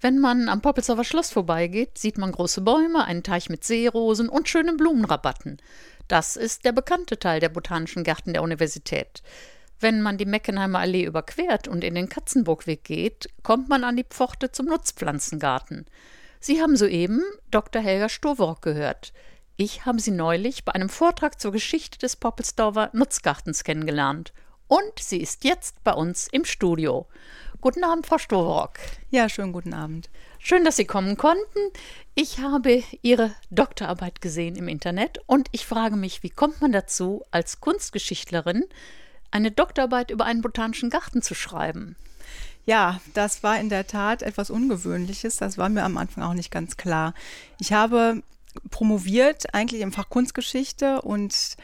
Wenn man am Poppelsauer Schloss vorbeigeht, sieht man große Bäume, einen Teich mit Seerosen und schönen Blumenrabatten. Das ist der bekannte Teil der Botanischen Gärten der Universität. Wenn man die Meckenheimer Allee überquert und in den Katzenburgweg geht, kommt man an die Pforte zum Nutzpflanzengarten. Sie haben soeben Dr. Helga Stowrock gehört. Ich habe sie neulich bei einem Vortrag zur Geschichte des Poppelsdorfer Nutzgartens kennengelernt. Und sie ist jetzt bei uns im Studio. Guten Abend, Frau Stowrock. Ja, schönen guten Abend. Schön, dass Sie kommen konnten. Ich habe Ihre Doktorarbeit gesehen im Internet und ich frage mich, wie kommt man dazu, als Kunstgeschichtlerin eine Doktorarbeit über einen botanischen Garten zu schreiben? Ja, das war in der Tat etwas Ungewöhnliches. Das war mir am Anfang auch nicht ganz klar. Ich habe promoviert eigentlich im Fach Kunstgeschichte und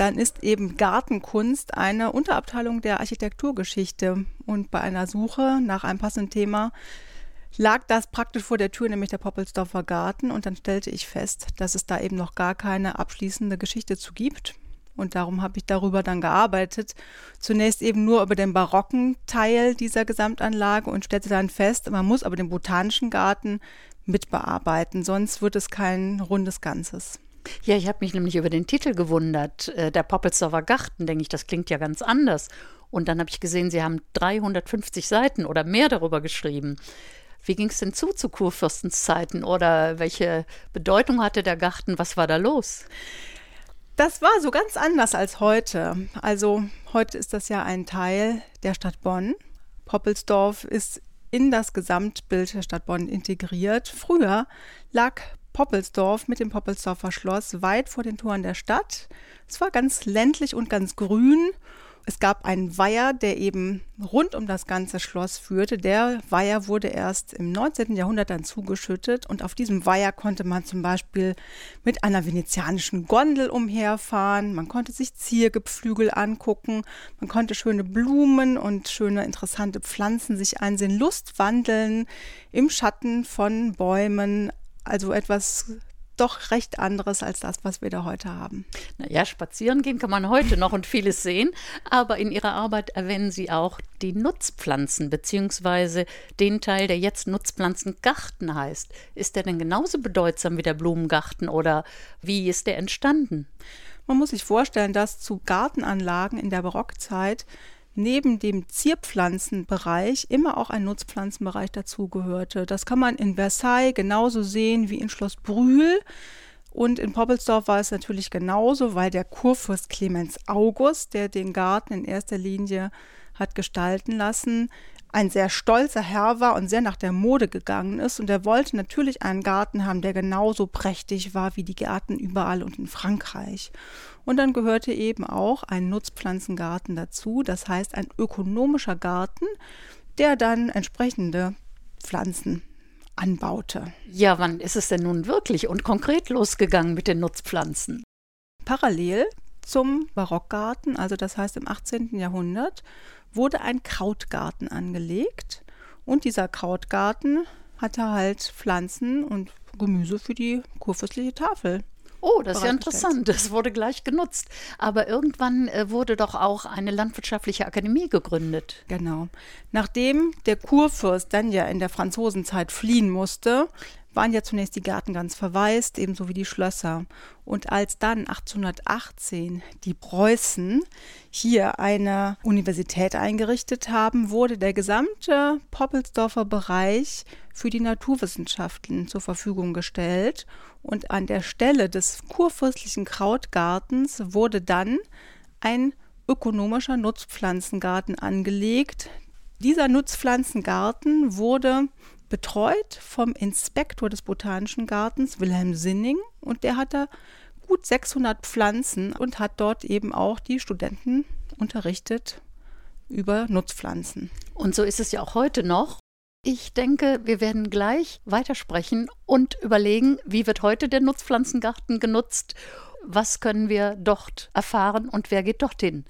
dann ist eben Gartenkunst eine Unterabteilung der Architekturgeschichte. Und bei einer Suche nach einem passenden Thema lag das praktisch vor der Tür, nämlich der Poppelsdorfer Garten. Und dann stellte ich fest, dass es da eben noch gar keine abschließende Geschichte zu gibt. Und darum habe ich darüber dann gearbeitet. Zunächst eben nur über den barocken Teil dieser Gesamtanlage und stellte dann fest, man muss aber den botanischen Garten mitbearbeiten, sonst wird es kein rundes Ganzes. Ja, ich habe mich nämlich über den Titel gewundert. Äh, der Poppelsdorfer Garten, denke ich, das klingt ja ganz anders. Und dann habe ich gesehen, Sie haben 350 Seiten oder mehr darüber geschrieben. Wie ging es denn zu zu Kurfürstens Zeiten oder welche Bedeutung hatte der Garten? Was war da los? Das war so ganz anders als heute. Also heute ist das ja ein Teil der Stadt Bonn. Poppelsdorf ist in das Gesamtbild der Stadt Bonn integriert. Früher lag Poppelsdorf mit dem Poppelsdorfer Schloss weit vor den Toren der Stadt. Es war ganz ländlich und ganz grün. Es gab einen Weiher, der eben rund um das ganze Schloss führte. Der Weiher wurde erst im 19. Jahrhundert dann zugeschüttet und auf diesem Weiher konnte man zum Beispiel mit einer venezianischen Gondel umherfahren. Man konnte sich Ziergepflügel angucken. Man konnte schöne Blumen und schöne interessante Pflanzen sich einsehen, Lust wandeln im Schatten von Bäumen also etwas doch recht anderes als das, was wir da heute haben. Naja, spazieren gehen kann man heute noch und vieles sehen, aber in Ihrer Arbeit erwähnen Sie auch die Nutzpflanzen, beziehungsweise den Teil, der jetzt Nutzpflanzengarten heißt. Ist der denn genauso bedeutsam wie der Blumengarten oder wie ist der entstanden? Man muss sich vorstellen, dass zu Gartenanlagen in der Barockzeit neben dem Zierpflanzenbereich immer auch ein Nutzpflanzenbereich dazugehörte. Das kann man in Versailles genauso sehen wie in Schloss Brühl. Und in Poppelsdorf war es natürlich genauso, weil der Kurfürst Clemens August, der den Garten in erster Linie hat gestalten lassen, ein sehr stolzer Herr war und sehr nach der Mode gegangen ist. Und er wollte natürlich einen Garten haben, der genauso prächtig war wie die Gärten überall und in Frankreich. Und dann gehörte eben auch ein Nutzpflanzengarten dazu, das heißt ein ökonomischer Garten, der dann entsprechende Pflanzen anbaute. Ja, wann ist es denn nun wirklich und konkret losgegangen mit den Nutzpflanzen? Parallel zum Barockgarten, also das heißt im 18. Jahrhundert, wurde ein Krautgarten angelegt und dieser Krautgarten hatte halt Pflanzen und Gemüse für die kurfürstliche Tafel. Oh, das ist ja interessant. Das wurde gleich genutzt. Aber irgendwann äh, wurde doch auch eine landwirtschaftliche Akademie gegründet. Genau. Nachdem der Kurfürst dann ja in der Franzosenzeit fliehen musste, waren ja zunächst die Gärten ganz verwaist, ebenso wie die Schlösser. Und als dann 1818 die Preußen hier eine Universität eingerichtet haben, wurde der gesamte Poppelsdorfer Bereich für die Naturwissenschaften zur Verfügung gestellt. Und an der Stelle des kurfürstlichen Krautgartens wurde dann ein ökonomischer Nutzpflanzengarten angelegt. Dieser Nutzpflanzengarten wurde betreut vom Inspektor des Botanischen Gartens, Wilhelm Sinning, und der hat da gut 600 Pflanzen und hat dort eben auch die Studenten unterrichtet über Nutzpflanzen. Und so ist es ja auch heute noch. Ich denke, wir werden gleich weitersprechen und überlegen, wie wird heute der Nutzpflanzengarten genutzt, was können wir dort erfahren und wer geht dorthin.